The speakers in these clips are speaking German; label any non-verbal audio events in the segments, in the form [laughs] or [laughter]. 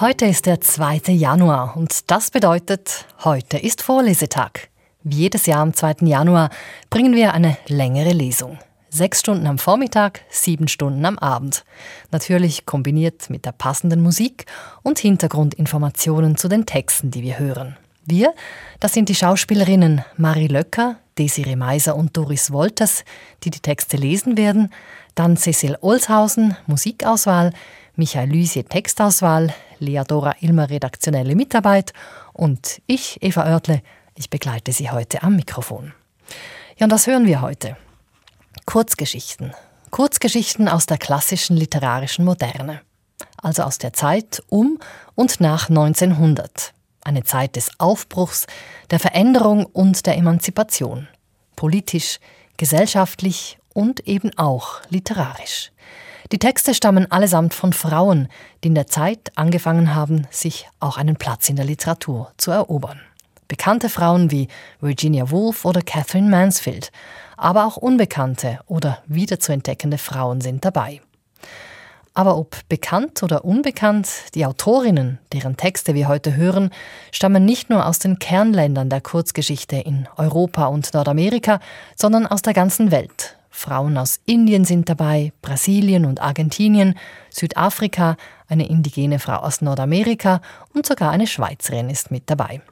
Heute ist der 2. Januar und das bedeutet, heute ist Vorlesetag. Wie jedes Jahr am 2. Januar bringen wir eine längere Lesung. Sechs Stunden am Vormittag, sieben Stunden am Abend. Natürlich kombiniert mit der passenden Musik und Hintergrundinformationen zu den Texten, die wir hören. Wir, das sind die Schauspielerinnen Marie Löcker, Desiree Meiser und Doris Wolters, die die Texte lesen werden, dann Cecil Olshausen, Musikauswahl, Michael Lüsier Textauswahl, Lea Dora Ilmer redaktionelle Mitarbeit und ich, Eva Oertle, ich begleite Sie heute am Mikrofon. Ja, und was hören wir heute? Kurzgeschichten. Kurzgeschichten aus der klassischen literarischen Moderne. Also aus der Zeit um und nach 1900. Eine Zeit des Aufbruchs, der Veränderung und der Emanzipation. Politisch, gesellschaftlich und eben auch literarisch. Die Texte stammen allesamt von Frauen, die in der Zeit angefangen haben, sich auch einen Platz in der Literatur zu erobern. Bekannte Frauen wie Virginia Woolf oder Catherine Mansfield, aber auch unbekannte oder wiederzuentdeckende Frauen sind dabei. Aber ob bekannt oder unbekannt, die Autorinnen, deren Texte wir heute hören, stammen nicht nur aus den Kernländern der Kurzgeschichte in Europa und Nordamerika, sondern aus der ganzen Welt. Frauen aus Indien sind dabei, Brasilien und Argentinien, Südafrika, eine indigene Frau aus Nordamerika und sogar eine Schweizerin ist mit dabei.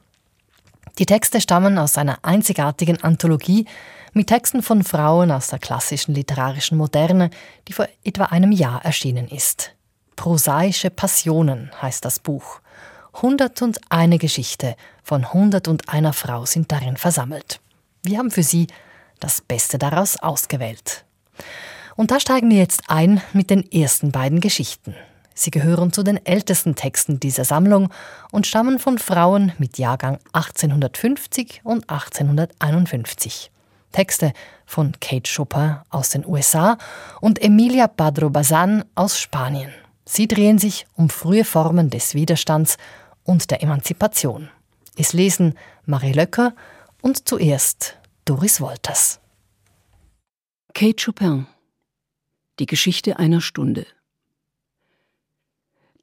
Die Texte stammen aus einer einzigartigen Anthologie mit Texten von Frauen aus der klassischen literarischen Moderne, die vor etwa einem Jahr erschienen ist. Prosaische Passionen heißt das Buch. 101 Geschichte von 101 Frau sind darin versammelt. Wir haben für Sie das Beste daraus ausgewählt. Und da steigen wir jetzt ein mit den ersten beiden Geschichten. Sie gehören zu den ältesten Texten dieser Sammlung und stammen von Frauen mit Jahrgang 1850 und 1851. Texte von Kate Chopin aus den USA und Emilia Padro Bazan aus Spanien. Sie drehen sich um frühe Formen des Widerstands und der Emanzipation. Es lesen Marie Löcker und zuerst Doris Wolters. Kate Chopin Die Geschichte einer Stunde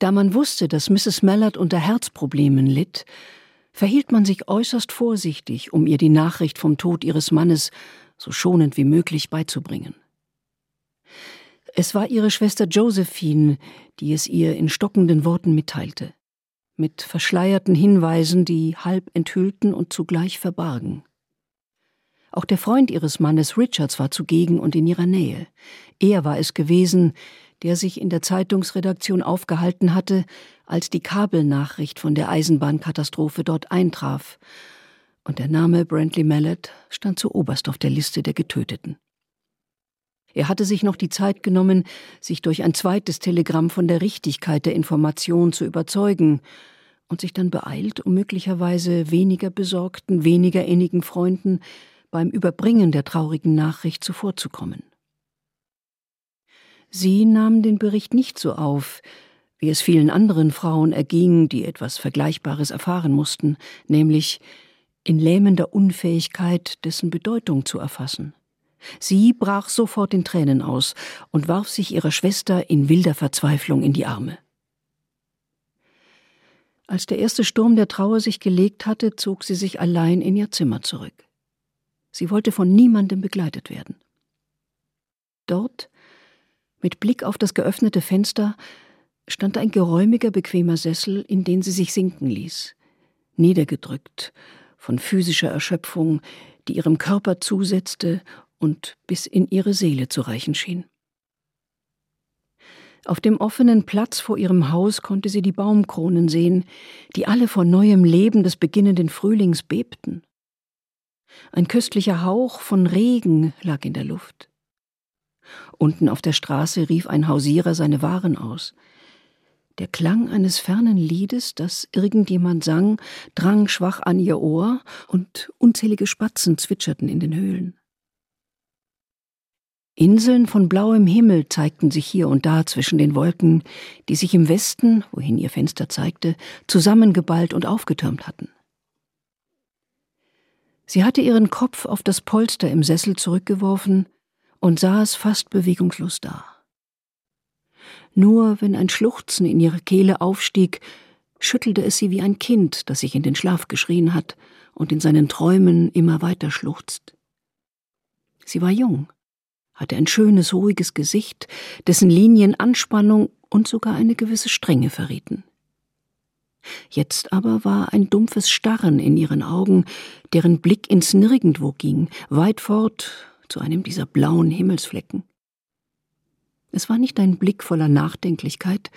da man wusste, dass Mrs. Mallard unter Herzproblemen litt, verhielt man sich äußerst vorsichtig, um ihr die Nachricht vom Tod ihres Mannes so schonend wie möglich beizubringen. Es war ihre Schwester Josephine, die es ihr in stockenden Worten mitteilte, mit verschleierten Hinweisen, die halb enthüllten und zugleich verbargen. Auch der Freund ihres Mannes Richards war zugegen und in ihrer Nähe. Er war es gewesen, der sich in der Zeitungsredaktion aufgehalten hatte, als die Kabelnachricht von der Eisenbahnkatastrophe dort eintraf, und der Name Brantley Mallet stand zu oberst auf der Liste der Getöteten. Er hatte sich noch die Zeit genommen, sich durch ein zweites Telegramm von der Richtigkeit der Information zu überzeugen, und sich dann beeilt, um möglicherweise weniger besorgten, weniger innigen Freunden beim Überbringen der traurigen Nachricht zuvorzukommen. Sie nahmen den Bericht nicht so auf, wie es vielen anderen Frauen erging, die etwas Vergleichbares erfahren mussten, nämlich in lähmender Unfähigkeit, dessen Bedeutung zu erfassen. Sie brach sofort in Tränen aus und warf sich ihrer Schwester in wilder Verzweiflung in die Arme. Als der erste Sturm der Trauer sich gelegt hatte, zog sie sich allein in ihr Zimmer zurück. Sie wollte von niemandem begleitet werden. Dort, mit Blick auf das geöffnete Fenster stand ein geräumiger, bequemer Sessel, in den sie sich sinken ließ, niedergedrückt von physischer Erschöpfung, die ihrem Körper zusetzte und bis in ihre Seele zu reichen schien. Auf dem offenen Platz vor ihrem Haus konnte sie die Baumkronen sehen, die alle vor neuem Leben des beginnenden Frühlings bebten. Ein köstlicher Hauch von Regen lag in der Luft. Unten auf der Straße rief ein Hausierer seine Waren aus. Der Klang eines fernen Liedes, das irgendjemand sang, drang schwach an ihr Ohr, und unzählige Spatzen zwitscherten in den Höhlen. Inseln von blauem Himmel zeigten sich hier und da zwischen den Wolken, die sich im Westen, wohin ihr Fenster zeigte, zusammengeballt und aufgetürmt hatten. Sie hatte ihren Kopf auf das Polster im Sessel zurückgeworfen und saß fast bewegungslos da. Nur wenn ein Schluchzen in ihre Kehle aufstieg, schüttelte es sie wie ein Kind, das sich in den Schlaf geschrien hat und in seinen Träumen immer weiter schluchzt. Sie war jung, hatte ein schönes, ruhiges Gesicht, dessen Linien Anspannung und sogar eine gewisse Strenge verrieten. Jetzt aber war ein dumpfes Starren in ihren Augen, deren Blick ins Nirgendwo ging, weit fort zu einem dieser blauen Himmelsflecken. Es war nicht ein Blick voller Nachdenklichkeit,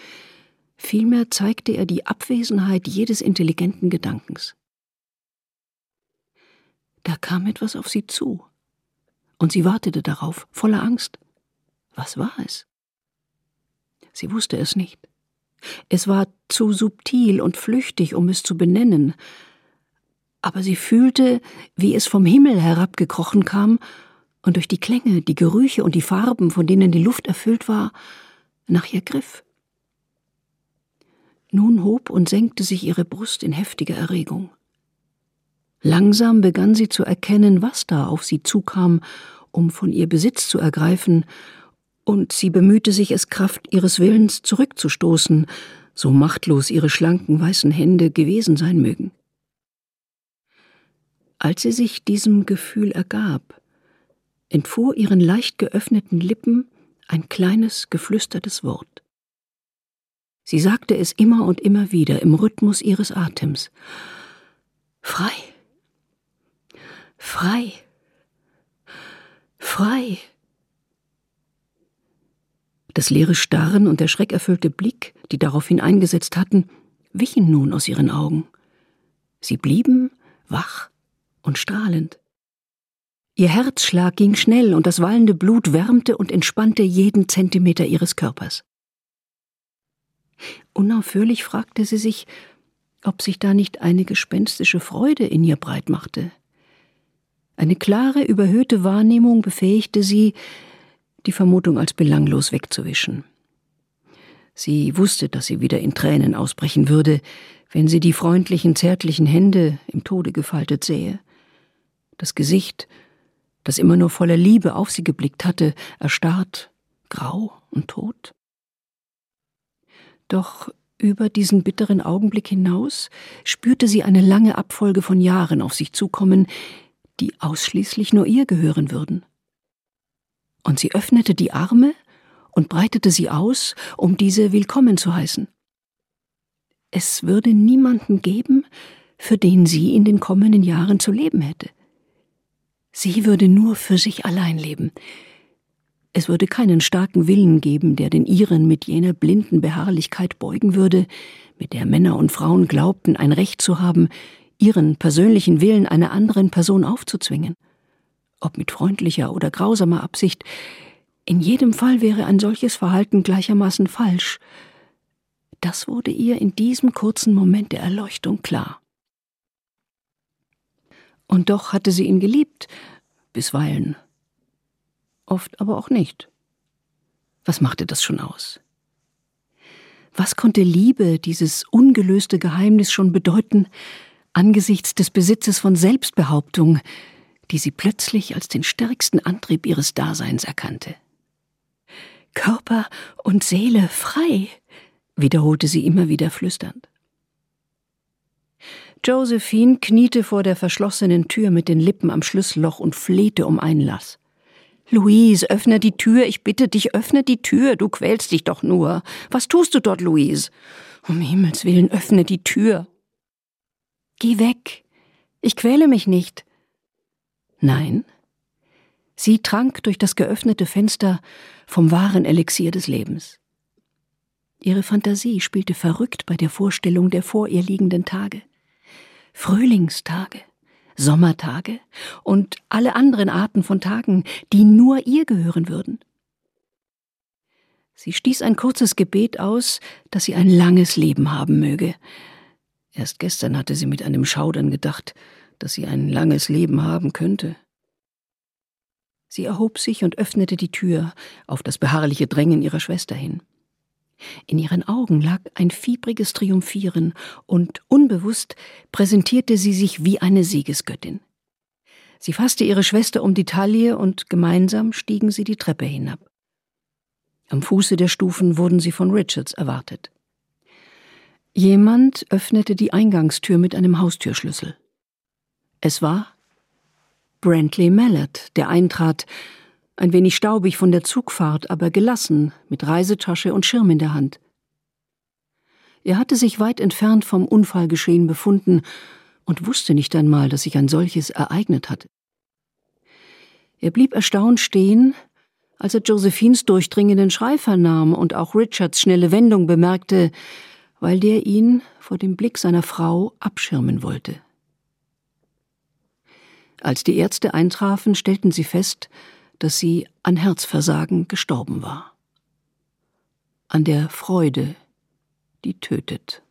vielmehr zeigte er die Abwesenheit jedes intelligenten Gedankens. Da kam etwas auf sie zu, und sie wartete darauf, voller Angst. Was war es? Sie wusste es nicht. Es war zu subtil und flüchtig, um es zu benennen, aber sie fühlte, wie es vom Himmel herabgekrochen kam und durch die Klänge, die Gerüche und die Farben, von denen die Luft erfüllt war, nach ihr griff. Nun hob und senkte sich ihre Brust in heftiger Erregung. Langsam begann sie zu erkennen, was da auf sie zukam, um von ihr Besitz zu ergreifen, und sie bemühte sich, es Kraft ihres Willens zurückzustoßen, so machtlos ihre schlanken weißen Hände gewesen sein mögen. Als sie sich diesem Gefühl ergab, entfuhr ihren leicht geöffneten Lippen ein kleines, geflüstertes Wort. Sie sagte es immer und immer wieder im Rhythmus ihres Atems. Frei. Frei. Frei. Das leere Starren und der schreckerfüllte Blick, die daraufhin eingesetzt hatten, wichen nun aus ihren Augen. Sie blieben wach und strahlend. Ihr Herzschlag ging schnell und das wallende Blut wärmte und entspannte jeden Zentimeter ihres Körpers. Unaufhörlich fragte sie sich, ob sich da nicht eine gespenstische Freude in ihr breit machte. Eine klare, überhöhte Wahrnehmung befähigte sie, die Vermutung als belanglos wegzuwischen. Sie wusste, dass sie wieder in Tränen ausbrechen würde, wenn sie die freundlichen, zärtlichen Hände im Tode gefaltet sähe. Das Gesicht, das immer nur voller Liebe auf sie geblickt hatte, erstarrt, grau und tot. Doch über diesen bitteren Augenblick hinaus spürte sie eine lange Abfolge von Jahren auf sich zukommen, die ausschließlich nur ihr gehören würden. Und sie öffnete die Arme und breitete sie aus, um diese willkommen zu heißen. Es würde niemanden geben, für den sie in den kommenden Jahren zu leben hätte. Sie würde nur für sich allein leben, es würde keinen starken Willen geben, der den ihren mit jener blinden Beharrlichkeit beugen würde, mit der Männer und Frauen glaubten, ein Recht zu haben, ihren persönlichen Willen einer anderen Person aufzuzwingen. Ob mit freundlicher oder grausamer Absicht, in jedem Fall wäre ein solches Verhalten gleichermaßen falsch. Das wurde ihr in diesem kurzen Moment der Erleuchtung klar. Und doch hatte sie ihn geliebt, bisweilen oft aber auch nicht. Was machte das schon aus? Was konnte Liebe, dieses ungelöste Geheimnis schon bedeuten, angesichts des Besitzes von Selbstbehauptung, die sie plötzlich als den stärksten Antrieb ihres Daseins erkannte? Körper und Seele frei, wiederholte sie immer wieder flüsternd. Josephine kniete vor der verschlossenen Tür mit den Lippen am Schlüsselloch und flehte um Einlass. Louise, öffne die Tür, ich bitte dich, öffne die Tür, du quälst dich doch nur. Was tust du dort, Louise? Um Himmels willen, öffne die Tür. Geh weg. Ich quäle mich nicht. Nein. Sie trank durch das geöffnete Fenster vom wahren Elixier des Lebens. Ihre Fantasie spielte verrückt bei der Vorstellung der vor ihr liegenden Tage. Frühlingstage, Sommertage und alle anderen Arten von Tagen, die nur ihr gehören würden. Sie stieß ein kurzes Gebet aus, dass sie ein langes Leben haben möge. Erst gestern hatte sie mit einem Schaudern gedacht, dass sie ein langes Leben haben könnte. Sie erhob sich und öffnete die Tür auf das beharrliche Drängen ihrer Schwester hin. In ihren Augen lag ein fiebriges Triumphieren, und unbewusst präsentierte sie sich wie eine Siegesgöttin. Sie fasste ihre Schwester um die Taille und gemeinsam stiegen sie die Treppe hinab. Am Fuße der Stufen wurden sie von Richards erwartet. Jemand öffnete die Eingangstür mit einem Haustürschlüssel. Es war Brantley Mallett, der eintrat, ein wenig staubig von der Zugfahrt, aber gelassen, mit Reisetasche und Schirm in der Hand. Er hatte sich weit entfernt vom Unfallgeschehen befunden und wusste nicht einmal, dass sich ein solches ereignet hatte. Er blieb erstaunt stehen, als er Josephines durchdringenden Schrei vernahm und auch Richards schnelle Wendung bemerkte, weil der ihn vor dem Blick seiner Frau abschirmen wollte. Als die Ärzte eintrafen, stellten sie fest, dass sie an Herzversagen gestorben war. An der Freude, die tötet.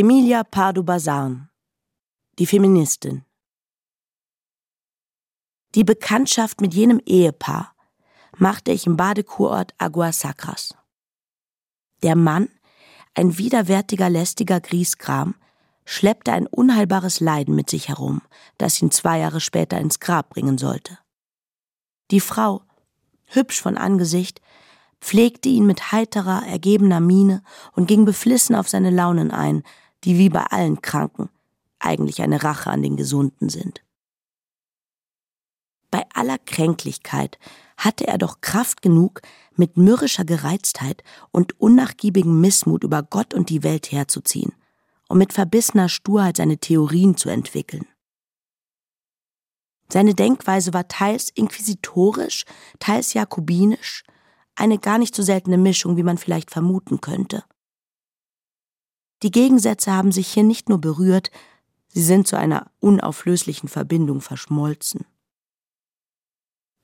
Emilia Pardo Bazan, die Feministin. Die Bekanntschaft mit jenem Ehepaar machte ich im Badekurort Aguas Sacras. Der Mann, ein widerwärtiger, lästiger Griesgram, schleppte ein unheilbares Leiden mit sich herum, das ihn zwei Jahre später ins Grab bringen sollte. Die Frau, hübsch von Angesicht, pflegte ihn mit heiterer, ergebener Miene und ging beflissen auf seine Launen ein, die wie bei allen Kranken eigentlich eine Rache an den Gesunden sind. Bei aller Kränklichkeit hatte er doch Kraft genug, mit mürrischer Gereiztheit und unnachgiebigem Missmut über Gott und die Welt herzuziehen und mit verbissener Sturheit seine Theorien zu entwickeln. Seine Denkweise war teils inquisitorisch, teils jakobinisch, eine gar nicht so seltene Mischung, wie man vielleicht vermuten könnte. Die Gegensätze haben sich hier nicht nur berührt, sie sind zu einer unauflöslichen Verbindung verschmolzen.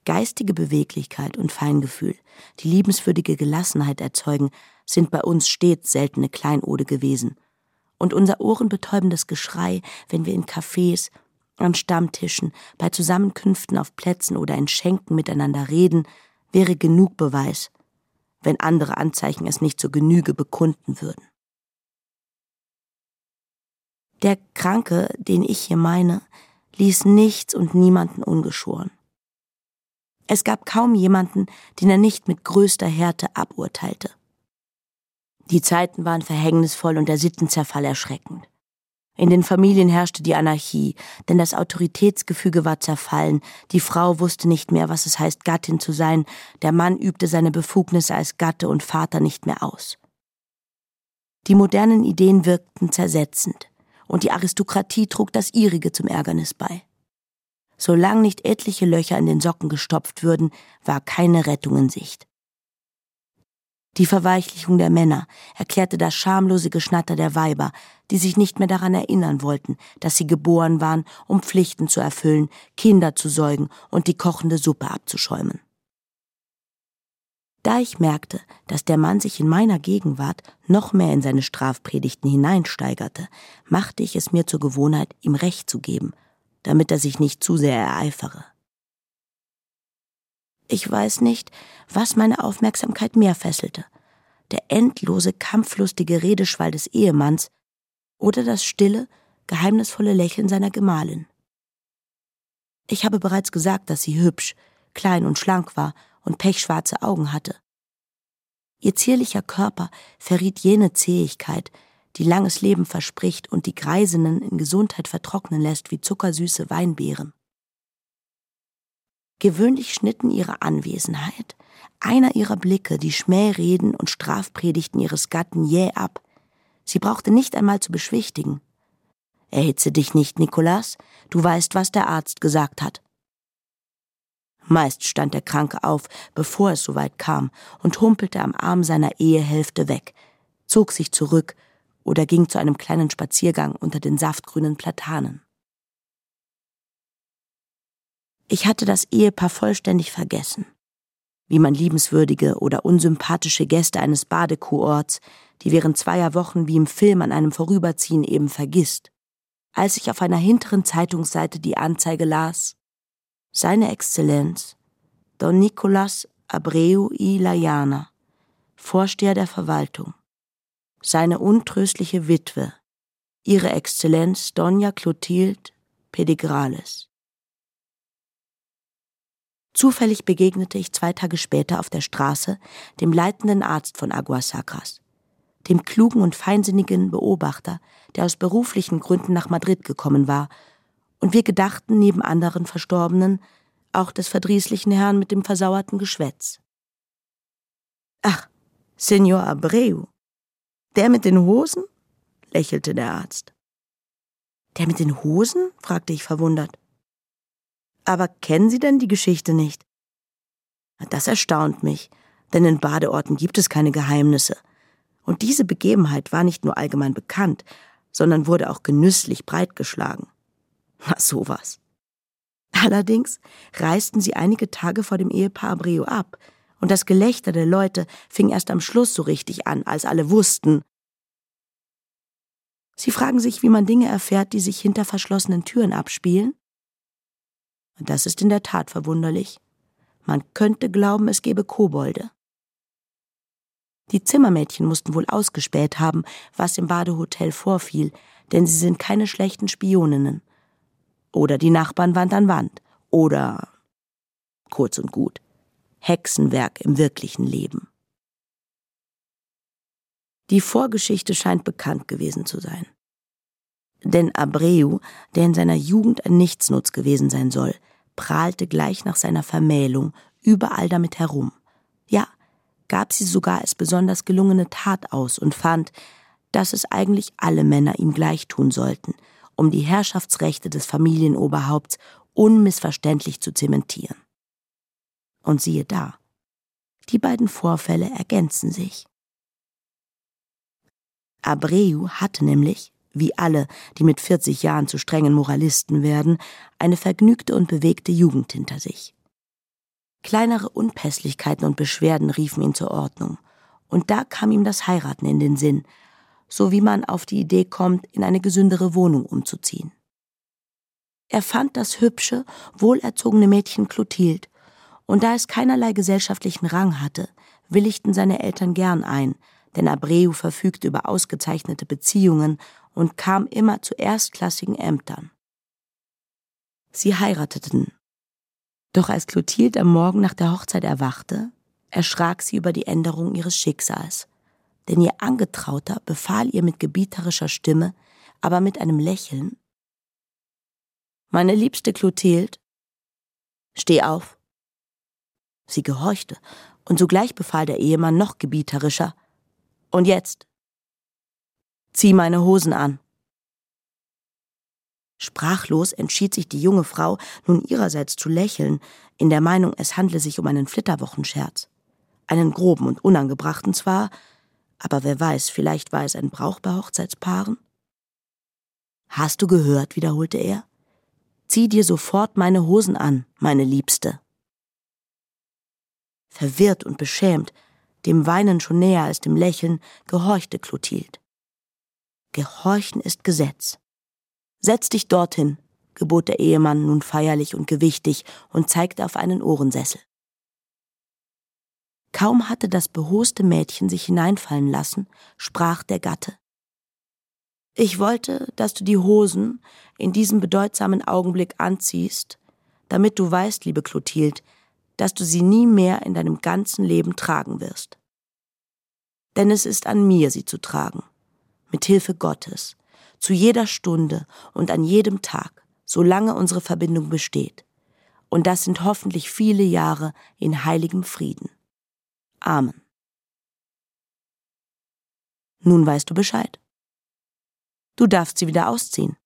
Geistige Beweglichkeit und Feingefühl, die liebenswürdige Gelassenheit erzeugen, sind bei uns stets seltene Kleinode gewesen. Und unser ohrenbetäubendes Geschrei, wenn wir in Cafés, an Stammtischen, bei Zusammenkünften auf Plätzen oder in Schenken miteinander reden, wäre genug Beweis, wenn andere Anzeichen es nicht zur Genüge bekunden würden. Der Kranke, den ich hier meine, ließ nichts und niemanden ungeschoren. Es gab kaum jemanden, den er nicht mit größter Härte aburteilte. Die Zeiten waren verhängnisvoll und der Sittenzerfall erschreckend. In den Familien herrschte die Anarchie, denn das Autoritätsgefüge war zerfallen, die Frau wusste nicht mehr, was es heißt, Gattin zu sein, der Mann übte seine Befugnisse als Gatte und Vater nicht mehr aus. Die modernen Ideen wirkten zersetzend, und die Aristokratie trug das ihrige zum Ärgernis bei. Solange nicht etliche Löcher in den Socken gestopft würden, war keine Rettung in Sicht. Die Verweichlichung der Männer erklärte das schamlose Geschnatter der Weiber, die sich nicht mehr daran erinnern wollten, dass sie geboren waren, um Pflichten zu erfüllen, Kinder zu säugen und die kochende Suppe abzuschäumen. Da ich merkte, dass der Mann sich in meiner Gegenwart noch mehr in seine Strafpredigten hineinsteigerte, machte ich es mir zur Gewohnheit, ihm Recht zu geben damit er sich nicht zu sehr ereifere. Ich weiß nicht, was meine Aufmerksamkeit mehr fesselte, der endlose, kampflustige Redeschwall des Ehemanns oder das stille, geheimnisvolle Lächeln seiner Gemahlin. Ich habe bereits gesagt, dass sie hübsch, klein und schlank war und pechschwarze Augen hatte. Ihr zierlicher Körper verriet jene Zähigkeit, die langes Leben verspricht und die Greisinnen in Gesundheit vertrocknen lässt wie zuckersüße Weinbeeren. Gewöhnlich schnitten ihre Anwesenheit, einer ihrer Blicke, die Schmähreden und Strafpredigten ihres Gatten jäh ab. Sie brauchte nicht einmal zu beschwichtigen. Erhitze dich nicht, Nikolas, du weißt, was der Arzt gesagt hat. Meist stand der Kranke auf, bevor es soweit kam, und humpelte am Arm seiner Ehehälfte weg, zog sich zurück oder ging zu einem kleinen Spaziergang unter den saftgrünen Platanen. Ich hatte das Ehepaar vollständig vergessen, wie man liebenswürdige oder unsympathische Gäste eines Badekurorts, die während zweier Wochen wie im Film an einem Vorüberziehen eben vergisst, als ich auf einer hinteren Zeitungsseite die Anzeige las, seine Exzellenz, Don Nicolas Abreu y Layana, Vorsteher der Verwaltung, seine untröstliche Witwe, ihre Exzellenz Dona Clotilde Pedigrales. Zufällig begegnete ich zwei Tage später auf der Straße dem leitenden Arzt von Aguasacras, dem klugen und feinsinnigen Beobachter, der aus beruflichen Gründen nach Madrid gekommen war, und wir gedachten neben anderen Verstorbenen auch des verdrießlichen Herrn mit dem versauerten Geschwätz. Ach, Senor Abreu, der mit den Hosen? lächelte der Arzt. Der mit den Hosen? fragte ich verwundert. Aber kennen Sie denn die Geschichte nicht? Das erstaunt mich, denn in Badeorten gibt es keine Geheimnisse. Und diese Begebenheit war nicht nur allgemein bekannt, sondern wurde auch genüsslich breitgeschlagen. Na [laughs] sowas. Allerdings reisten sie einige Tage vor dem Ehepaar Abreu ab, und das Gelächter der Leute fing erst am Schluss so richtig an, als alle wussten. Sie fragen sich, wie man Dinge erfährt, die sich hinter verschlossenen Türen abspielen? Und das ist in der Tat verwunderlich. Man könnte glauben, es gäbe Kobolde. Die Zimmermädchen mussten wohl ausgespäht haben, was im Badehotel vorfiel, denn sie sind keine schlechten Spioninnen. Oder die Nachbarn Wand an Wand. Oder kurz und gut Hexenwerk im wirklichen Leben. Die Vorgeschichte scheint bekannt gewesen zu sein. Denn Abreu, der in seiner Jugend ein Nichtsnutz gewesen sein soll, prahlte gleich nach seiner Vermählung überall damit herum. Ja, gab sie sogar als besonders gelungene Tat aus und fand, dass es eigentlich alle Männer ihm gleich tun sollten, um die Herrschaftsrechte des Familienoberhaupts unmissverständlich zu zementieren. Und siehe da, die beiden Vorfälle ergänzen sich. Abreu hatte nämlich, wie alle, die mit 40 Jahren zu strengen Moralisten werden, eine vergnügte und bewegte Jugend hinter sich. Kleinere Unpässlichkeiten und Beschwerden riefen ihn zur Ordnung, und da kam ihm das Heiraten in den Sinn, so wie man auf die Idee kommt, in eine gesündere Wohnung umzuziehen. Er fand das hübsche, wohlerzogene Mädchen Clotilde und da es keinerlei gesellschaftlichen Rang hatte, willigten seine Eltern gern ein, denn Abreu verfügte über ausgezeichnete Beziehungen und kam immer zu erstklassigen Ämtern. Sie heirateten. Doch als Clotilde am Morgen nach der Hochzeit erwachte, erschrak sie über die Änderung ihres Schicksals. Denn ihr Angetrauter befahl ihr mit gebieterischer Stimme, aber mit einem Lächeln, Meine liebste Clotilde, steh auf Sie gehorchte, und sogleich befahl der Ehemann noch gebieterischer Und jetzt zieh meine Hosen an. Sprachlos entschied sich die junge Frau, nun ihrerseits zu lächeln, in der Meinung, es handle sich um einen Flitterwochenscherz. Einen groben und unangebrachten zwar, aber wer weiß, vielleicht war es ein Brauch bei Hochzeitspaaren? Hast du gehört, wiederholte er? Zieh dir sofort meine Hosen an, meine Liebste verwirrt und beschämt, dem Weinen schon näher als dem Lächeln, gehorchte Clotilde. Gehorchen ist Gesetz. Setz dich dorthin, gebot der Ehemann nun feierlich und gewichtig und zeigte auf einen Ohrensessel. Kaum hatte das behoste Mädchen sich hineinfallen lassen, sprach der Gatte. Ich wollte, dass du die Hosen in diesem bedeutsamen Augenblick anziehst, damit du weißt, liebe Clotilde, dass du sie nie mehr in deinem ganzen Leben tragen wirst. Denn es ist an mir, sie zu tragen, mit Hilfe Gottes, zu jeder Stunde und an jedem Tag, solange unsere Verbindung besteht. Und das sind hoffentlich viele Jahre in heiligem Frieden. Amen. Nun weißt du Bescheid. Du darfst sie wieder ausziehen.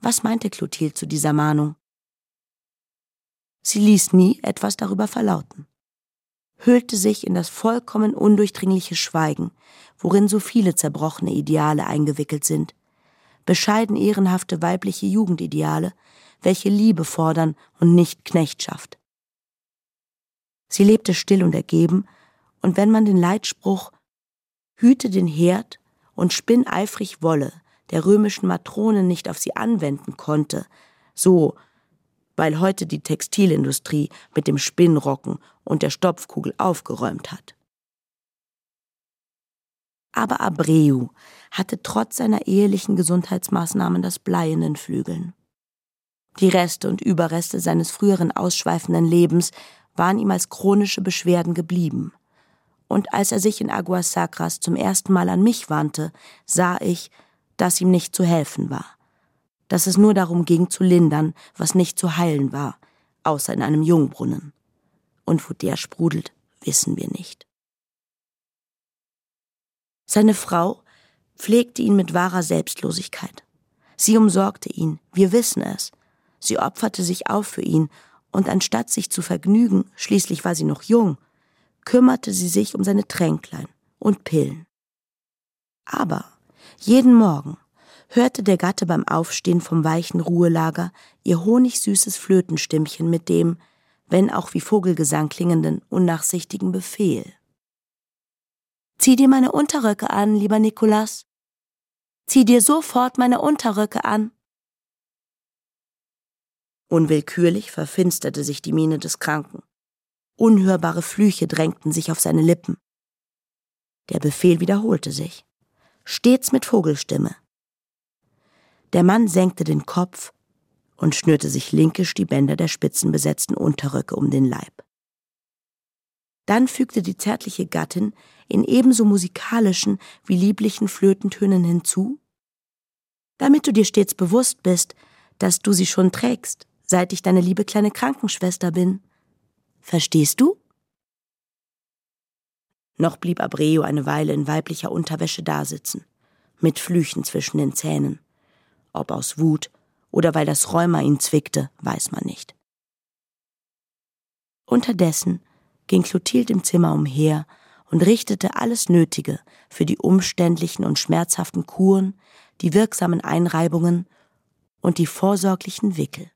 Was meinte Clotilde zu dieser Mahnung? Sie ließ nie etwas darüber verlauten, hüllte sich in das vollkommen undurchdringliche Schweigen, worin so viele zerbrochene Ideale eingewickelt sind, bescheiden ehrenhafte weibliche Jugendideale, welche Liebe fordern und nicht Knechtschaft. Sie lebte still und ergeben, und wenn man den Leitspruch Hüte den Herd und spinn eifrig Wolle der römischen Matronen nicht auf sie anwenden konnte, so weil heute die Textilindustrie mit dem Spinnrocken und der Stopfkugel aufgeräumt hat. Aber Abreu hatte trotz seiner ehelichen Gesundheitsmaßnahmen das Blei in den Flügeln. Die Reste und Überreste seines früheren ausschweifenden Lebens waren ihm als chronische Beschwerden geblieben. Und als er sich in Aguas Sacras zum ersten Mal an mich wandte, sah ich, dass ihm nicht zu helfen war dass es nur darum ging zu lindern, was nicht zu heilen war, außer in einem Jungbrunnen. Und wo der sprudelt, wissen wir nicht. Seine Frau pflegte ihn mit wahrer Selbstlosigkeit. Sie umsorgte ihn, wir wissen es. Sie opferte sich auf für ihn, und anstatt sich zu vergnügen, schließlich war sie noch jung, kümmerte sie sich um seine Tränklein und Pillen. Aber jeden Morgen, hörte der Gatte beim Aufstehen vom weichen Ruhelager ihr honigsüßes Flötenstimmchen mit dem, wenn auch wie Vogelgesang klingenden, unnachsichtigen Befehl. Zieh dir meine Unterröcke an, lieber Nikolas. Zieh dir sofort meine Unterröcke an. Unwillkürlich verfinsterte sich die Miene des Kranken. Unhörbare Flüche drängten sich auf seine Lippen. Der Befehl wiederholte sich, stets mit Vogelstimme. Der Mann senkte den Kopf und schnürte sich linkisch die Bänder der spitzenbesetzten Unterröcke um den Leib. Dann fügte die zärtliche Gattin in ebenso musikalischen wie lieblichen Flötentönen hinzu, damit du dir stets bewusst bist, dass du sie schon trägst, seit ich deine liebe kleine Krankenschwester bin. Verstehst du? Noch blieb Abreu eine Weile in weiblicher Unterwäsche dasitzen, mit Flüchen zwischen den Zähnen. Ob aus Wut oder weil das Rheuma ihn zwickte, weiß man nicht. Unterdessen ging Clotilde im Zimmer umher und richtete alles Nötige für die umständlichen und schmerzhaften Kuren, die wirksamen Einreibungen und die vorsorglichen Wickel.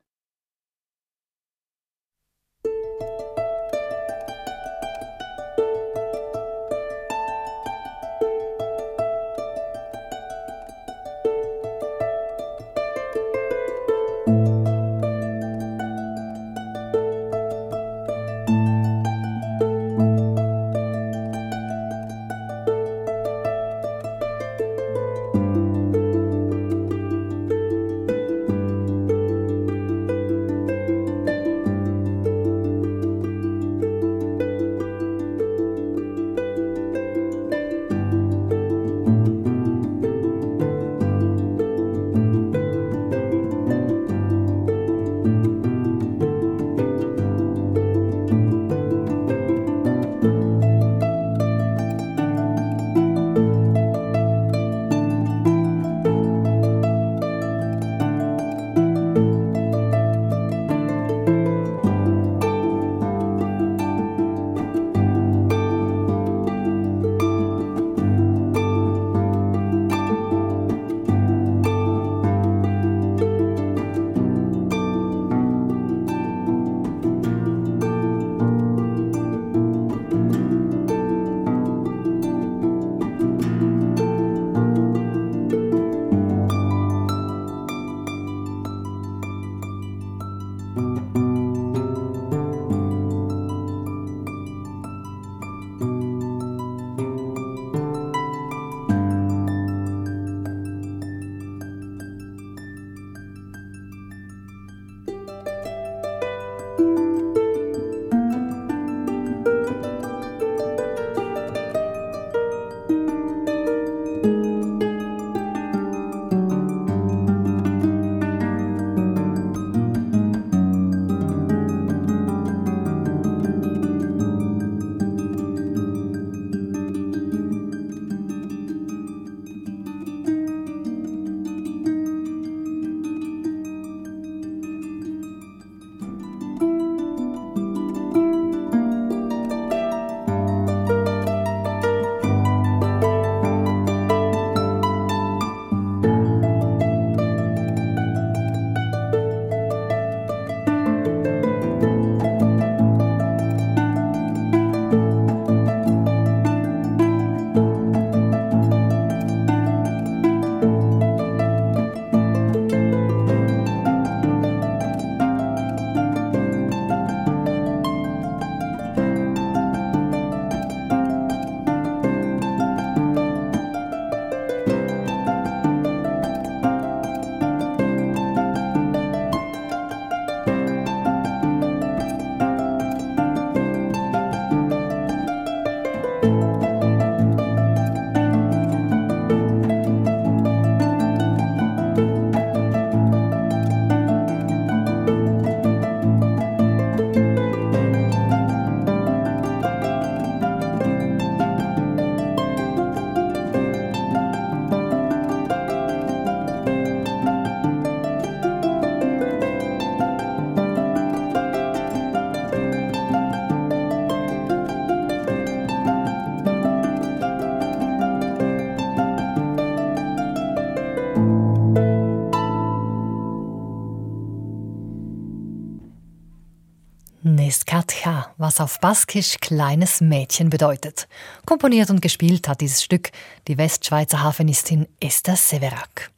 Was auf Baskisch kleines Mädchen bedeutet. Komponiert und gespielt hat dieses Stück die Westschweizer Hafenistin Esther Severac.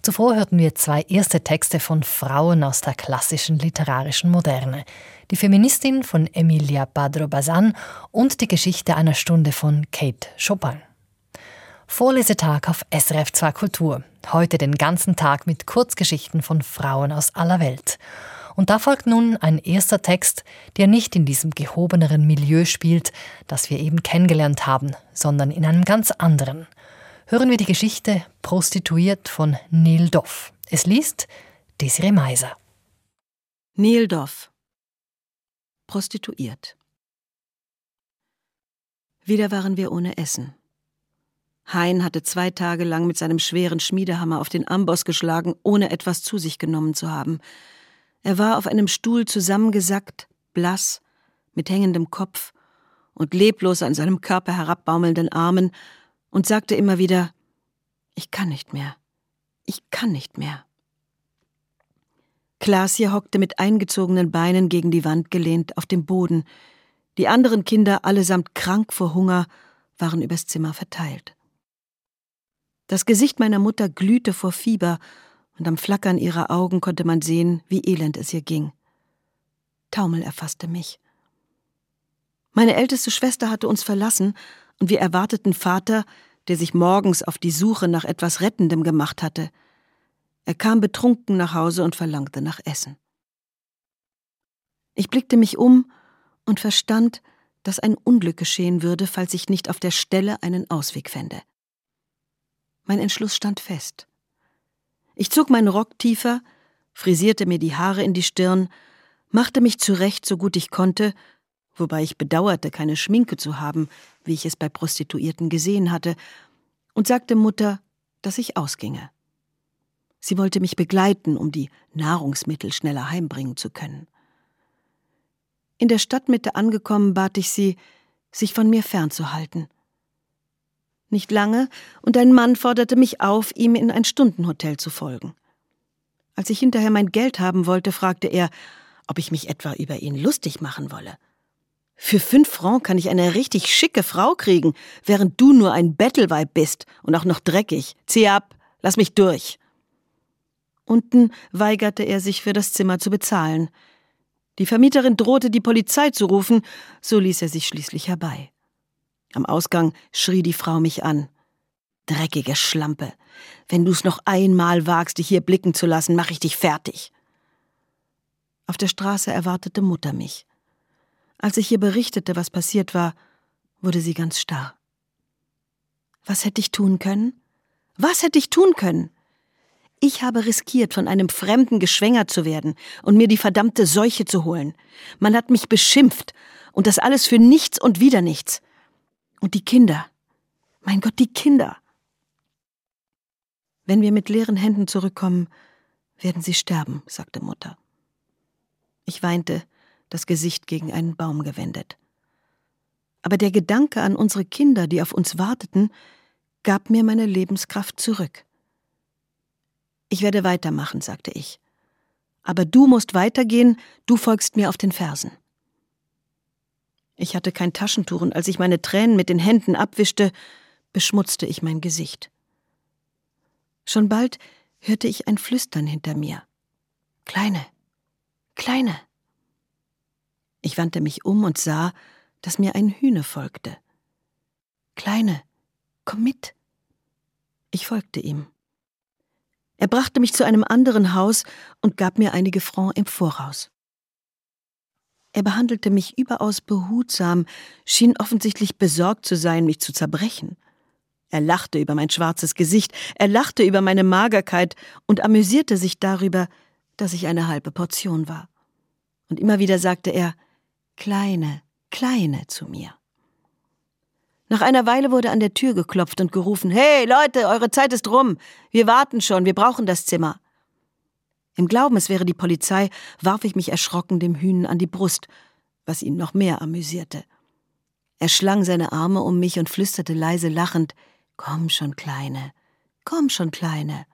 Zuvor hörten wir zwei erste Texte von Frauen aus der klassischen literarischen Moderne. Die Feministin von Emilia Padro Bazan und die Geschichte einer Stunde von Kate Chopin. Vorlesetag auf SRF 2 Kultur. Heute den ganzen Tag mit Kurzgeschichten von Frauen aus aller Welt. Und da folgt nun ein erster Text, der nicht in diesem gehobeneren Milieu spielt, das wir eben kennengelernt haben, sondern in einem ganz anderen. Hören wir die Geschichte Prostituiert von Neil Doff. Es liest Desiree Meiser. Neil Doff Prostituiert Wieder waren wir ohne Essen. Hein hatte zwei Tage lang mit seinem schweren Schmiedehammer auf den Amboss geschlagen, ohne etwas zu sich genommen zu haben. Er war auf einem Stuhl zusammengesackt, blass, mit hängendem Kopf und leblos an seinem Körper herabbaumelnden Armen und sagte immer wieder Ich kann nicht mehr. Ich kann nicht mehr. Klaas hier hockte mit eingezogenen Beinen gegen die Wand gelehnt auf dem Boden. Die anderen Kinder, allesamt krank vor Hunger, waren übers Zimmer verteilt. Das Gesicht meiner Mutter glühte vor Fieber, und am Flackern ihrer Augen konnte man sehen, wie elend es ihr ging. Taumel erfasste mich. Meine älteste Schwester hatte uns verlassen, und wir erwarteten Vater, der sich morgens auf die Suche nach etwas Rettendem gemacht hatte. Er kam betrunken nach Hause und verlangte nach Essen. Ich blickte mich um und verstand, dass ein Unglück geschehen würde, falls ich nicht auf der Stelle einen Ausweg fände. Mein Entschluss stand fest. Ich zog meinen Rock tiefer, frisierte mir die Haare in die Stirn, machte mich zurecht, so gut ich konnte, wobei ich bedauerte, keine Schminke zu haben, wie ich es bei Prostituierten gesehen hatte, und sagte Mutter, dass ich ausginge. Sie wollte mich begleiten, um die Nahrungsmittel schneller heimbringen zu können. In der Stadtmitte angekommen, bat ich sie, sich von mir fernzuhalten. Nicht lange, und ein Mann forderte mich auf, ihm in ein Stundenhotel zu folgen. Als ich hinterher mein Geld haben wollte, fragte er, ob ich mich etwa über ihn lustig machen wolle. Für fünf Franc kann ich eine richtig schicke Frau kriegen, während du nur ein Bettelweib bist und auch noch dreckig. Zieh ab, lass mich durch. Unten weigerte er sich für das Zimmer zu bezahlen. Die Vermieterin drohte, die Polizei zu rufen, so ließ er sich schließlich herbei. Am Ausgang schrie die Frau mich an. Dreckige Schlampe. Wenn du's noch einmal wagst, dich hier blicken zu lassen, mach ich dich fertig. Auf der Straße erwartete Mutter mich. Als ich ihr berichtete, was passiert war, wurde sie ganz starr. Was hätte ich tun können? Was hätte ich tun können? Ich habe riskiert, von einem Fremden geschwängert zu werden und mir die verdammte Seuche zu holen. Man hat mich beschimpft, und das alles für nichts und wieder nichts. Und die Kinder. Mein Gott, die Kinder. Wenn wir mit leeren Händen zurückkommen, werden sie sterben, sagte Mutter. Ich weinte, das Gesicht gegen einen Baum gewendet. Aber der Gedanke an unsere Kinder, die auf uns warteten, gab mir meine Lebenskraft zurück. Ich werde weitermachen, sagte ich. Aber du musst weitergehen, du folgst mir auf den Fersen. Ich hatte kein Taschentuch und als ich meine Tränen mit den Händen abwischte, beschmutzte ich mein Gesicht. Schon bald hörte ich ein Flüstern hinter mir. Kleine, Kleine. Ich wandte mich um und sah, dass mir ein Hühne folgte. Kleine, komm mit. Ich folgte ihm. Er brachte mich zu einem anderen Haus und gab mir einige Francs im Voraus. Er behandelte mich überaus behutsam, schien offensichtlich besorgt zu sein, mich zu zerbrechen. Er lachte über mein schwarzes Gesicht, er lachte über meine Magerkeit und amüsierte sich darüber, dass ich eine halbe Portion war. Und immer wieder sagte er Kleine, Kleine zu mir. Nach einer Weile wurde an der Tür geklopft und gerufen Hey Leute, eure Zeit ist rum. Wir warten schon, wir brauchen das Zimmer. Im Glauben, es wäre die Polizei, warf ich mich erschrocken dem Hühnen an die Brust, was ihn noch mehr amüsierte. Er schlang seine Arme um mich und flüsterte leise lachend Komm schon, Kleine, komm schon, Kleine.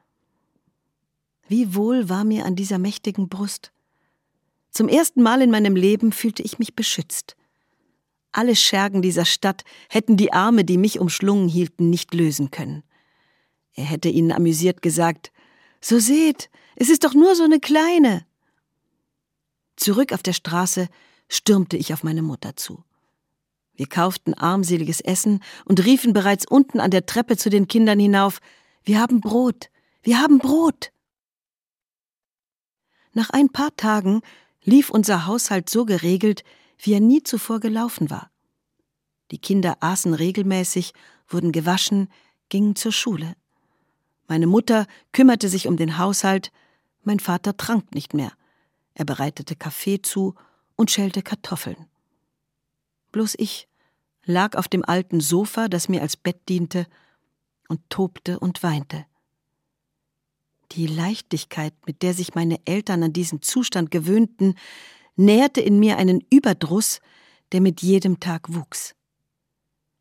Wie wohl war mir an dieser mächtigen Brust. Zum ersten Mal in meinem Leben fühlte ich mich beschützt. Alle Schergen dieser Stadt hätten die Arme, die mich umschlungen hielten, nicht lösen können. Er hätte ihnen amüsiert gesagt, So seht, es ist doch nur so eine kleine. Zurück auf der Straße stürmte ich auf meine Mutter zu. Wir kauften armseliges Essen und riefen bereits unten an der Treppe zu den Kindern hinauf Wir haben Brot, wir haben Brot. Nach ein paar Tagen lief unser Haushalt so geregelt, wie er nie zuvor gelaufen war. Die Kinder aßen regelmäßig, wurden gewaschen, gingen zur Schule. Meine Mutter kümmerte sich um den Haushalt, mein Vater trank nicht mehr. Er bereitete Kaffee zu und schälte Kartoffeln. Bloß ich lag auf dem alten Sofa, das mir als Bett diente, und tobte und weinte. Die Leichtigkeit, mit der sich meine Eltern an diesen Zustand gewöhnten, nährte in mir einen Überdruss, der mit jedem Tag wuchs.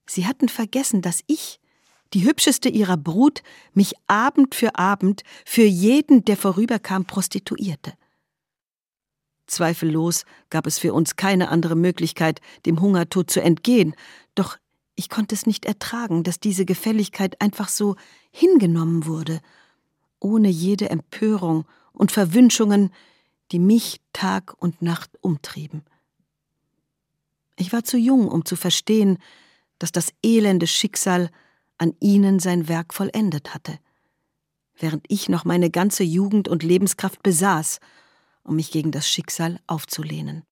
Sie hatten vergessen, dass ich, die hübscheste ihrer Brut, mich Abend für Abend für jeden, der vorüberkam, prostituierte. Zweifellos gab es für uns keine andere Möglichkeit, dem Hungertod zu entgehen, doch ich konnte es nicht ertragen, dass diese Gefälligkeit einfach so hingenommen wurde, ohne jede Empörung und Verwünschungen, die mich Tag und Nacht umtrieben. Ich war zu jung, um zu verstehen, dass das elende Schicksal an ihnen sein Werk vollendet hatte, während ich noch meine ganze Jugend und Lebenskraft besaß, um mich gegen das Schicksal aufzulehnen.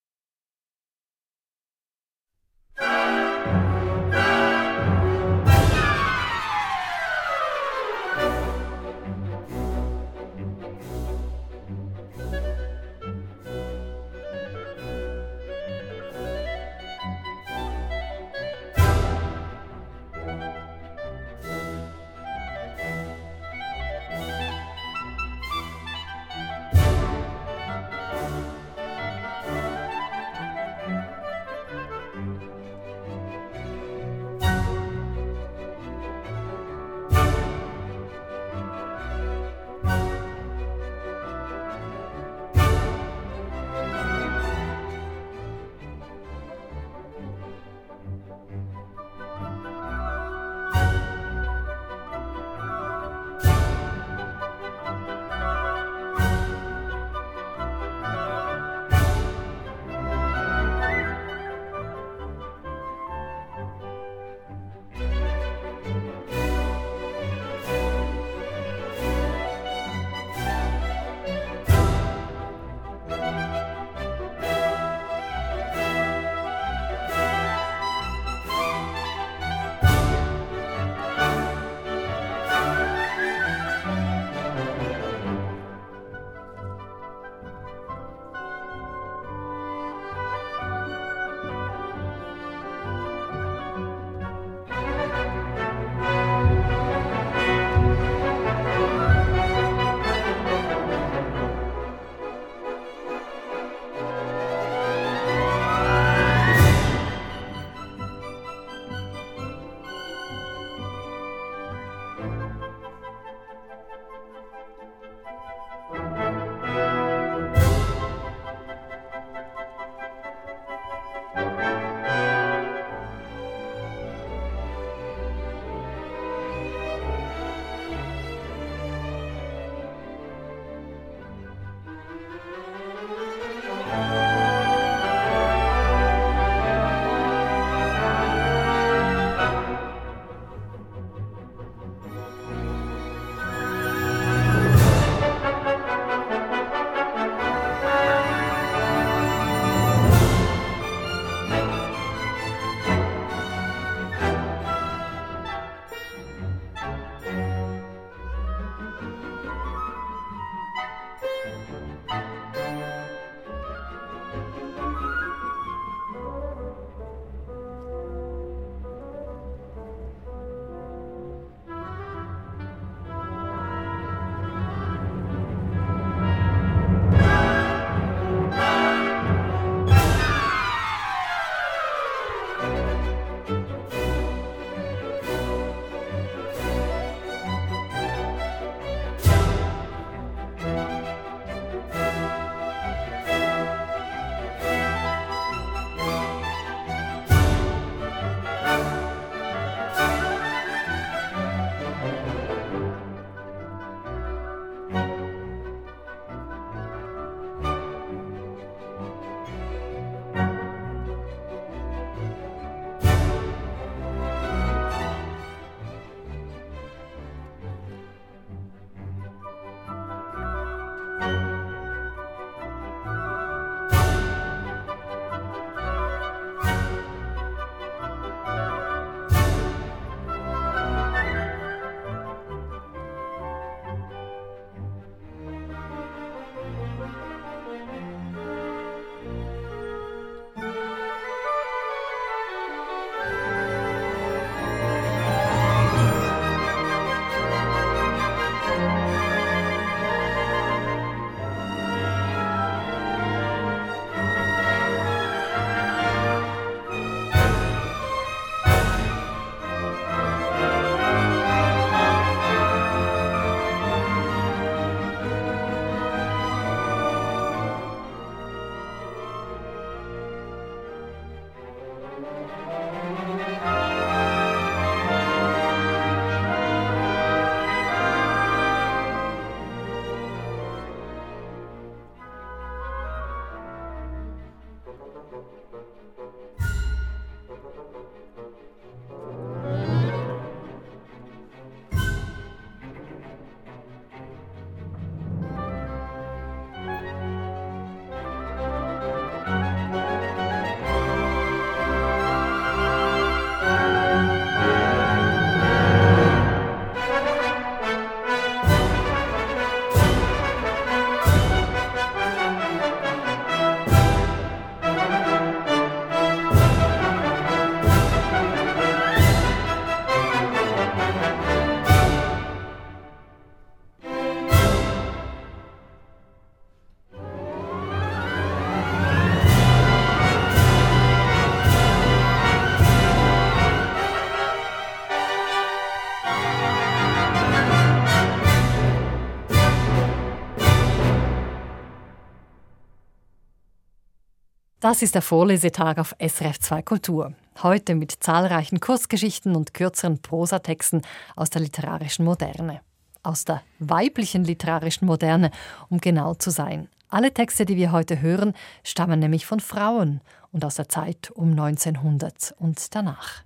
Das ist der Vorlesetag auf SRF 2 Kultur. Heute mit zahlreichen Kurzgeschichten und kürzeren Prosatexten aus der literarischen Moderne. Aus der weiblichen literarischen Moderne, um genau zu sein. Alle Texte, die wir heute hören, stammen nämlich von Frauen und aus der Zeit um 1900 und danach.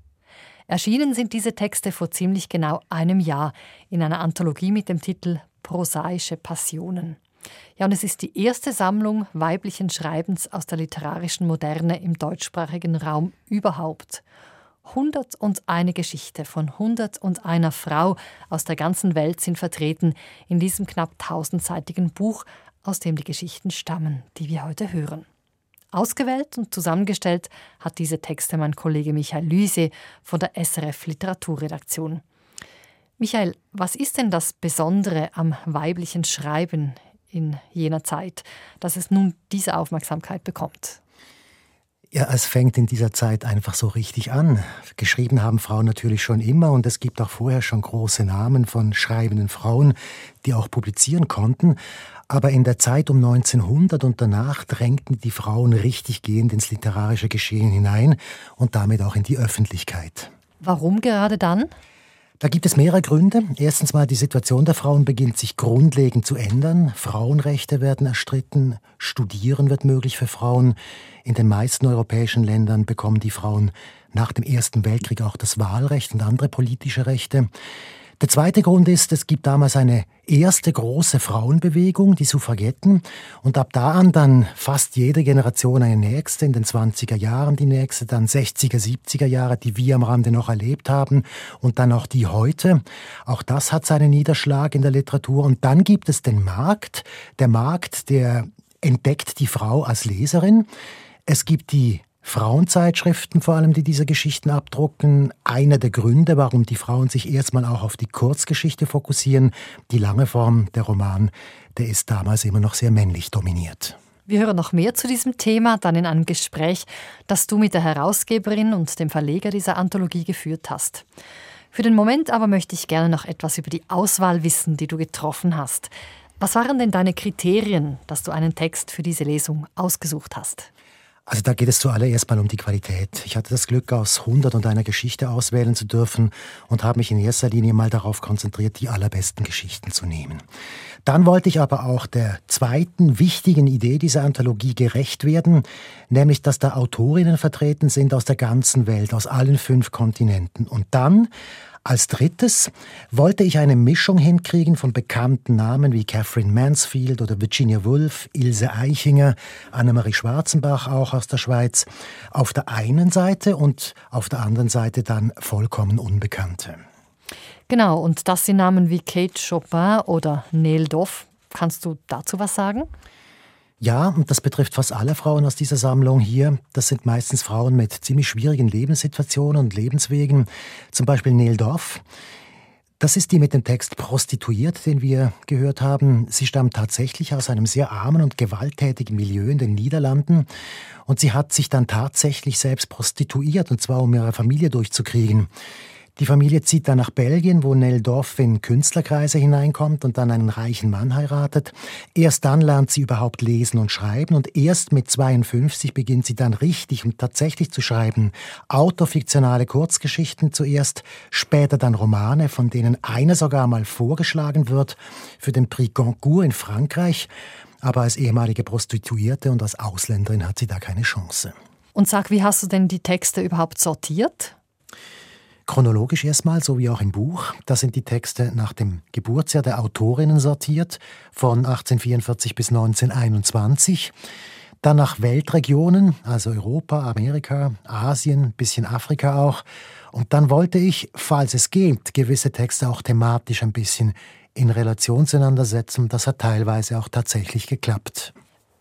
Erschienen sind diese Texte vor ziemlich genau einem Jahr in einer Anthologie mit dem Titel Prosaische Passionen. Ja, und es ist die erste Sammlung weiblichen Schreibens aus der literarischen Moderne im deutschsprachigen Raum überhaupt. Hundert und eine Geschichte von hundert und einer Frau aus der ganzen Welt sind vertreten in diesem knapp tausendseitigen Buch, aus dem die Geschichten stammen, die wir heute hören. Ausgewählt und zusammengestellt hat diese Texte mein Kollege Michael Lüse von der SRF Literaturredaktion. Michael, was ist denn das Besondere am weiblichen Schreiben in jener Zeit, dass es nun diese Aufmerksamkeit bekommt? Ja, es fängt in dieser Zeit einfach so richtig an. Geschrieben haben Frauen natürlich schon immer und es gibt auch vorher schon große Namen von schreibenden Frauen, die auch publizieren konnten. Aber in der Zeit um 1900 und danach drängten die Frauen richtig gehend ins literarische Geschehen hinein und damit auch in die Öffentlichkeit. Warum gerade dann? Da gibt es mehrere Gründe. Erstens mal, die Situation der Frauen beginnt sich grundlegend zu ändern. Frauenrechte werden erstritten, Studieren wird möglich für Frauen. In den meisten europäischen Ländern bekommen die Frauen nach dem Ersten Weltkrieg auch das Wahlrecht und andere politische Rechte. Der zweite Grund ist, es gibt damals eine erste große Frauenbewegung, die Suffragetten, und ab da an dann fast jede Generation eine nächste, in den 20er Jahren die nächste, dann 60er, 70er Jahre, die wir am Rande noch erlebt haben, und dann auch die heute. Auch das hat seinen Niederschlag in der Literatur. Und dann gibt es den Markt. Der Markt, der entdeckt die Frau als Leserin. Es gibt die Frauenzeitschriften vor allem, die diese Geschichten abdrucken. Einer der Gründe, warum die Frauen sich erstmal auch auf die Kurzgeschichte fokussieren. Die lange Form, der Roman, der ist damals immer noch sehr männlich dominiert. Wir hören noch mehr zu diesem Thema dann in einem Gespräch, das du mit der Herausgeberin und dem Verleger dieser Anthologie geführt hast. Für den Moment aber möchte ich gerne noch etwas über die Auswahl wissen, die du getroffen hast. Was waren denn deine Kriterien, dass du einen Text für diese Lesung ausgesucht hast? Also da geht es zuallererst mal um die Qualität. Ich hatte das Glück, aus 100 und einer Geschichte auswählen zu dürfen und habe mich in erster Linie mal darauf konzentriert, die allerbesten Geschichten zu nehmen. Dann wollte ich aber auch der zweiten wichtigen Idee dieser Anthologie gerecht werden, nämlich dass da Autorinnen vertreten sind aus der ganzen Welt, aus allen fünf Kontinenten. Und dann als drittes wollte ich eine Mischung hinkriegen von bekannten Namen wie Catherine Mansfield oder Virginia Woolf, Ilse Eichinger, Annemarie Schwarzenbach auch aus der Schweiz auf der einen Seite und auf der anderen Seite dann vollkommen Unbekannte. Genau, und das sind Namen wie Kate Chopin oder Neil Doff. Kannst du dazu was sagen? Ja, und das betrifft fast alle Frauen aus dieser Sammlung hier. Das sind meistens Frauen mit ziemlich schwierigen Lebenssituationen und Lebenswegen. Zum Beispiel Neil Dorf. Das ist die mit dem Text Prostituiert, den wir gehört haben. Sie stammt tatsächlich aus einem sehr armen und gewalttätigen Milieu in den Niederlanden. Und sie hat sich dann tatsächlich selbst prostituiert, und zwar um ihre Familie durchzukriegen. Die Familie zieht dann nach Belgien, wo Nell Dorf in Künstlerkreise hineinkommt und dann einen reichen Mann heiratet. Erst dann lernt sie überhaupt lesen und schreiben und erst mit 52 beginnt sie dann richtig und tatsächlich zu schreiben. Autofiktionale Kurzgeschichten zuerst, später dann Romane, von denen einer sogar mal vorgeschlagen wird für den Prix Goncourt in Frankreich. Aber als ehemalige Prostituierte und als Ausländerin hat sie da keine Chance. Und sag, wie hast du denn die Texte überhaupt sortiert? Chronologisch erstmal, so wie auch im Buch. Da sind die Texte nach dem Geburtsjahr der Autorinnen sortiert, von 1844 bis 1921. Dann nach Weltregionen, also Europa, Amerika, Asien, bisschen Afrika auch. Und dann wollte ich, falls es geht, gewisse Texte auch thematisch ein bisschen in Relation zueinander setzen. Das hat teilweise auch tatsächlich geklappt.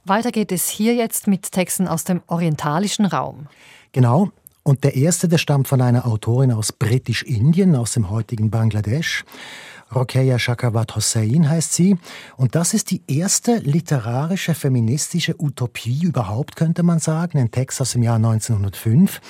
Weiter geht es hier jetzt mit Texten aus dem orientalischen Raum. Genau, und der erste, der stammt von einer Autorin aus Britisch-Indien, aus dem heutigen Bangladesch. Rokeya Shakawat Hossein heißt sie. Und das ist die erste literarische feministische Utopie überhaupt, könnte man sagen. Ein Text aus dem Jahr 1905.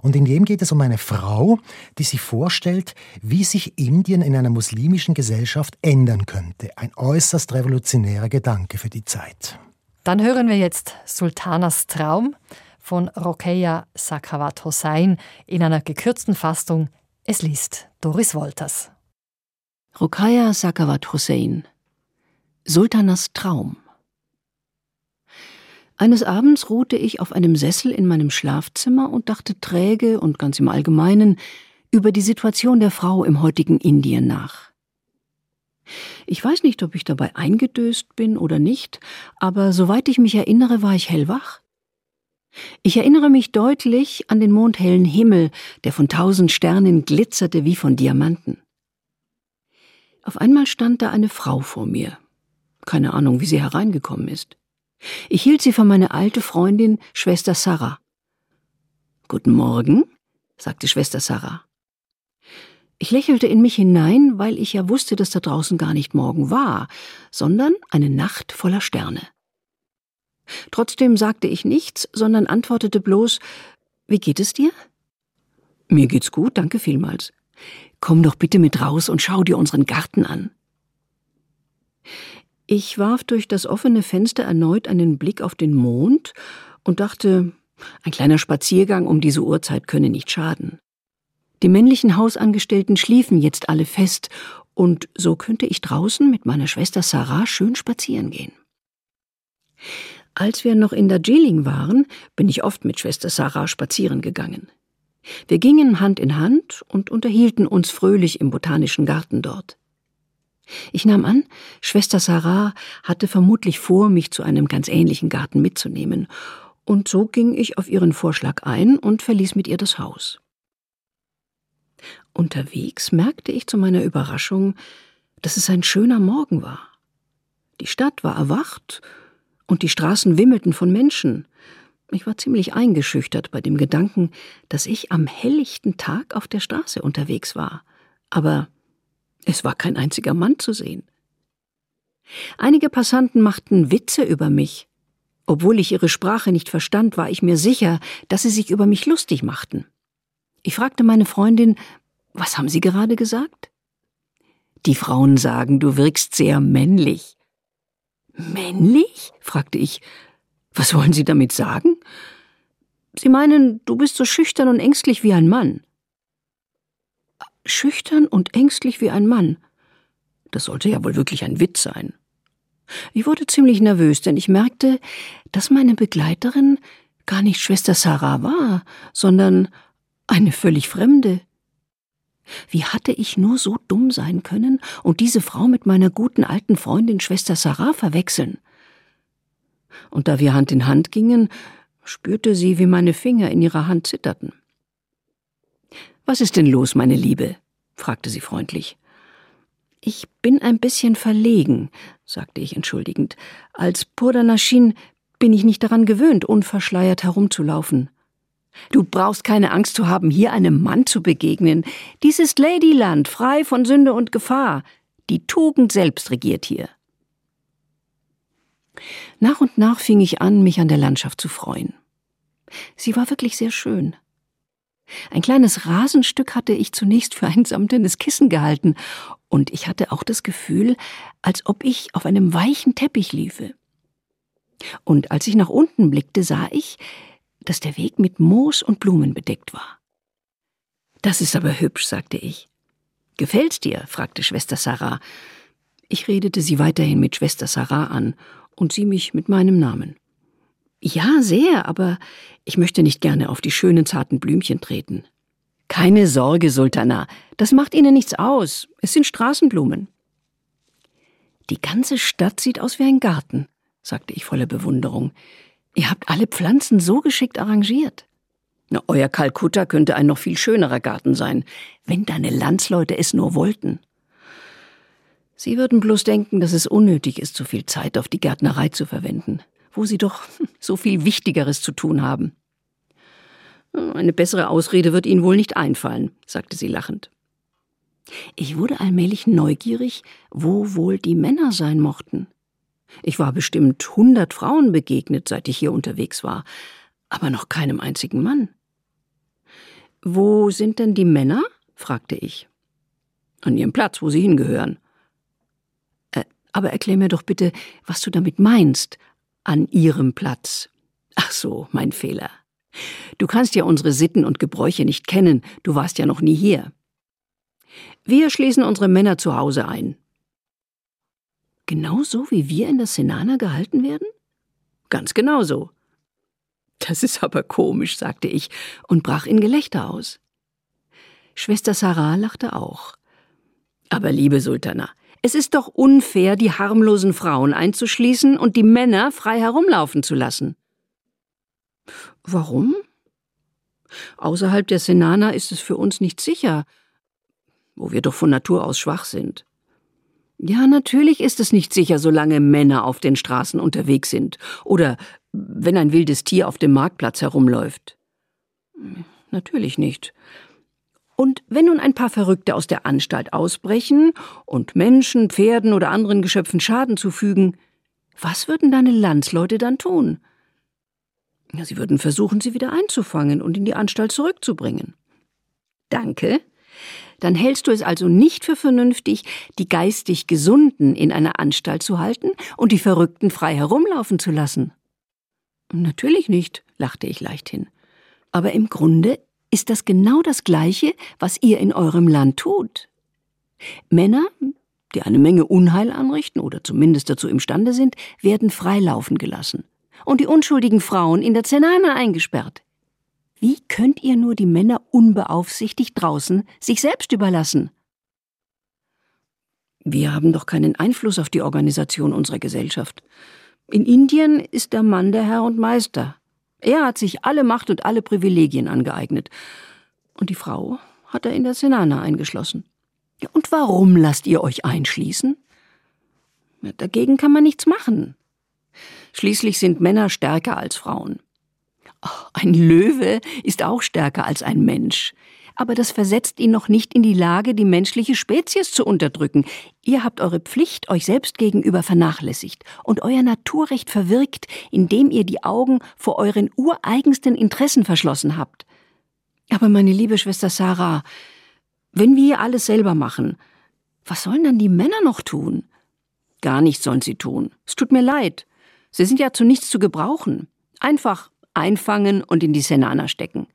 Und in dem geht es um eine Frau, die sich vorstellt, wie sich Indien in einer muslimischen Gesellschaft ändern könnte. Ein äußerst revolutionärer Gedanke für die Zeit. Dann hören wir jetzt Sultanas Traum von Rokeya Sakawat Hossein in einer gekürzten Fassung. Es liest Doris Wolters. Rokeya Sakawat Hossein Sultanas Traum Eines Abends ruhte ich auf einem Sessel in meinem Schlafzimmer und dachte träge und ganz im Allgemeinen über die Situation der Frau im heutigen Indien nach. Ich weiß nicht, ob ich dabei eingedöst bin oder nicht, aber soweit ich mich erinnere, war ich hellwach. Ich erinnere mich deutlich an den mondhellen Himmel, der von tausend Sternen glitzerte wie von Diamanten. Auf einmal stand da eine Frau vor mir. Keine Ahnung, wie sie hereingekommen ist. Ich hielt sie für meine alte Freundin, Schwester Sarah. Guten Morgen, sagte Schwester Sarah. Ich lächelte in mich hinein, weil ich ja wusste, dass da draußen gar nicht morgen war, sondern eine Nacht voller Sterne. Trotzdem sagte ich nichts, sondern antwortete bloß Wie geht es dir? Mir geht's gut, danke vielmals. Komm doch bitte mit raus und schau dir unseren Garten an. Ich warf durch das offene Fenster erneut einen Blick auf den Mond und dachte, ein kleiner Spaziergang um diese Uhrzeit könne nicht schaden. Die männlichen Hausangestellten schliefen jetzt alle fest, und so könnte ich draußen mit meiner Schwester Sarah schön spazieren gehen. Als wir noch in Darjeeling waren, bin ich oft mit Schwester Sarah spazieren gegangen. Wir gingen Hand in Hand und unterhielten uns fröhlich im botanischen Garten dort. Ich nahm an, Schwester Sarah hatte vermutlich vor, mich zu einem ganz ähnlichen Garten mitzunehmen, und so ging ich auf ihren Vorschlag ein und verließ mit ihr das Haus. Unterwegs merkte ich zu meiner Überraschung, dass es ein schöner Morgen war. Die Stadt war erwacht und die Straßen wimmelten von Menschen. Ich war ziemlich eingeschüchtert bei dem Gedanken, dass ich am helllichten Tag auf der Straße unterwegs war. Aber es war kein einziger Mann zu sehen. Einige Passanten machten Witze über mich. Obwohl ich ihre Sprache nicht verstand, war ich mir sicher, dass sie sich über mich lustig machten. Ich fragte meine Freundin, was haben Sie gerade gesagt? Die Frauen sagen, du wirkst sehr männlich. Männlich? fragte ich. Was wollen Sie damit sagen? Sie meinen, du bist so schüchtern und ängstlich wie ein Mann. Schüchtern und ängstlich wie ein Mann. Das sollte ja wohl wirklich ein Witz sein. Ich wurde ziemlich nervös, denn ich merkte, dass meine Begleiterin gar nicht Schwester Sarah war, sondern eine völlig Fremde. Wie hatte ich nur so dumm sein können und diese Frau mit meiner guten alten Freundin Schwester Sarah verwechseln? Und da wir Hand in Hand gingen, spürte sie, wie meine Finger in ihrer Hand zitterten. Was ist denn los, meine Liebe? fragte sie freundlich. Ich bin ein bisschen verlegen, sagte ich entschuldigend. Als Purdanashin bin ich nicht daran gewöhnt, unverschleiert herumzulaufen. Du brauchst keine Angst zu haben, hier einem Mann zu begegnen. Dies ist Ladyland, frei von Sünde und Gefahr. Die Tugend selbst regiert hier. Nach und nach fing ich an, mich an der Landschaft zu freuen. Sie war wirklich sehr schön. Ein kleines Rasenstück hatte ich zunächst für ein samtenes Kissen gehalten, und ich hatte auch das Gefühl, als ob ich auf einem weichen Teppich liefe. Und als ich nach unten blickte, sah ich, dass der Weg mit Moos und Blumen bedeckt war. Das ist aber hübsch, sagte ich. Gefällt's dir? fragte Schwester Sarah. Ich redete sie weiterhin mit Schwester Sarah an und sie mich mit meinem Namen. Ja, sehr, aber ich möchte nicht gerne auf die schönen zarten Blümchen treten. Keine Sorge, Sultana, das macht Ihnen nichts aus. Es sind Straßenblumen. Die ganze Stadt sieht aus wie ein Garten, sagte ich voller Bewunderung. Ihr habt alle Pflanzen so geschickt arrangiert. Na, euer Kalkutta könnte ein noch viel schönerer Garten sein, wenn deine Landsleute es nur wollten. Sie würden bloß denken, dass es unnötig ist, so viel Zeit auf die Gärtnerei zu verwenden wo sie doch [laughs] so viel Wichtigeres zu tun haben. Eine bessere Ausrede wird Ihnen wohl nicht einfallen, sagte sie lachend. Ich wurde allmählich neugierig, wo wohl die Männer sein mochten. Ich war bestimmt hundert Frauen begegnet, seit ich hier unterwegs war, aber noch keinem einzigen Mann. Wo sind denn die Männer? fragte ich. An ihrem Platz, wo sie hingehören. Äh, aber erklär mir doch bitte, was du damit meinst, an ihrem Platz. Ach so, mein Fehler. Du kannst ja unsere Sitten und Gebräuche nicht kennen, du warst ja noch nie hier. Wir schließen unsere Männer zu Hause ein. Genauso wie wir in der Senana gehalten werden? Ganz genau so. Das ist aber komisch, sagte ich und brach in Gelächter aus. Schwester Sarah lachte auch. Aber liebe Sultana, es ist doch unfair, die harmlosen Frauen einzuschließen und die Männer frei herumlaufen zu lassen. Warum? Außerhalb der Senana ist es für uns nicht sicher, wo wir doch von Natur aus schwach sind. Ja, natürlich ist es nicht sicher, solange Männer auf den Straßen unterwegs sind oder wenn ein wildes Tier auf dem Marktplatz herumläuft. Natürlich nicht. Und wenn nun ein paar Verrückte aus der Anstalt ausbrechen und Menschen, Pferden oder anderen Geschöpfen Schaden zufügen, was würden deine Landsleute dann tun? Ja, sie würden versuchen, sie wieder einzufangen und in die Anstalt zurückzubringen. Danke. Dann hältst du es also nicht für vernünftig, die geistig Gesunden in einer Anstalt zu halten und die Verrückten frei herumlaufen zu lassen. Natürlich nicht, lachte ich leichthin. Aber im Grunde ist das genau das Gleiche, was ihr in eurem Land tut. Männer, die eine Menge Unheil anrichten oder zumindest dazu imstande sind, werden freilaufen gelassen und die unschuldigen Frauen in der Zenane eingesperrt. Wie könnt ihr nur die Männer unbeaufsichtigt draußen sich selbst überlassen? Wir haben doch keinen Einfluss auf die Organisation unserer Gesellschaft. In Indien ist der Mann der Herr und Meister. Er hat sich alle Macht und alle Privilegien angeeignet. Und die Frau hat er in der Senana eingeschlossen. Und warum lasst ihr euch einschließen? Dagegen kann man nichts machen. Schließlich sind Männer stärker als Frauen. Ein Löwe ist auch stärker als ein Mensch aber das versetzt ihn noch nicht in die Lage, die menschliche Spezies zu unterdrücken. Ihr habt eure Pflicht euch selbst gegenüber vernachlässigt und euer Naturrecht verwirkt, indem ihr die Augen vor euren ureigensten Interessen verschlossen habt. Aber meine liebe Schwester Sarah, wenn wir alles selber machen, was sollen dann die Männer noch tun? Gar nichts sollen sie tun. Es tut mir leid. Sie sind ja zu nichts zu gebrauchen. Einfach einfangen und in die Senana stecken.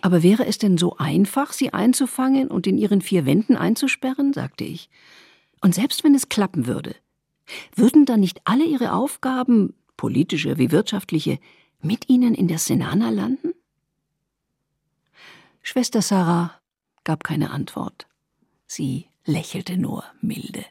Aber wäre es denn so einfach, sie einzufangen und in ihren vier Wänden einzusperren? sagte ich. Und selbst wenn es klappen würde, würden dann nicht alle ihre Aufgaben, politische wie wirtschaftliche, mit ihnen in der Senana landen? Schwester Sarah gab keine Antwort. Sie lächelte nur milde.